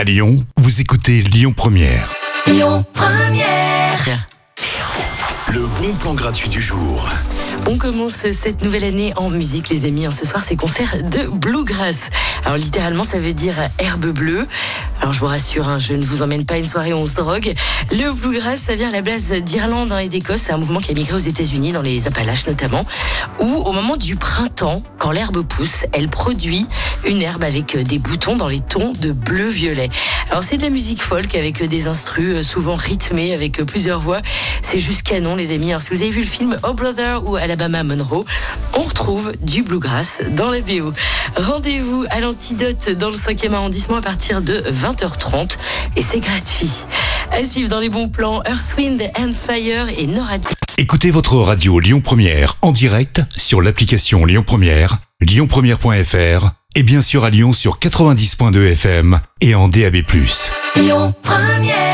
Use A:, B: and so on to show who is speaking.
A: À Lyon, vous écoutez Lyon Première.
B: Lyon Première.
A: Le bon plan gratuit du jour.
C: On commence cette nouvelle année en musique, les amis. Ce soir, c'est concert de Bluegrass. Alors, littéralement, ça veut dire herbe bleue. Alors, je vous rassure, hein, je ne vous emmène pas une soirée où on se drogue. Le Bluegrass, ça vient à la base d'Irlande hein, et d'Écosse. C'est un mouvement qui a migré aux États-Unis, dans les Appalaches notamment, où, au moment du printemps, quand l'herbe pousse, elle produit une herbe avec des boutons dans les tons de bleu-violet. Alors, c'est de la musique folk avec des instrus souvent rythmés, avec plusieurs voix. C'est juste canon, les amis. Alors, si vous avez vu le film Oh Brother ou Alabama Monroe, on retrouve du bluegrass dans la BO. Rendez-vous à l'antidote dans le 5e arrondissement à partir de 20h30 et c'est gratuit. À suivre dans les bons plans, Earth, Wind and Fire et Nora.
A: Écoutez votre radio Lyon Première en direct sur l'application Lyon Première, lyonpremière.fr et bien sûr à Lyon sur 90.2 FM et en DAB+.
B: Lyon Première.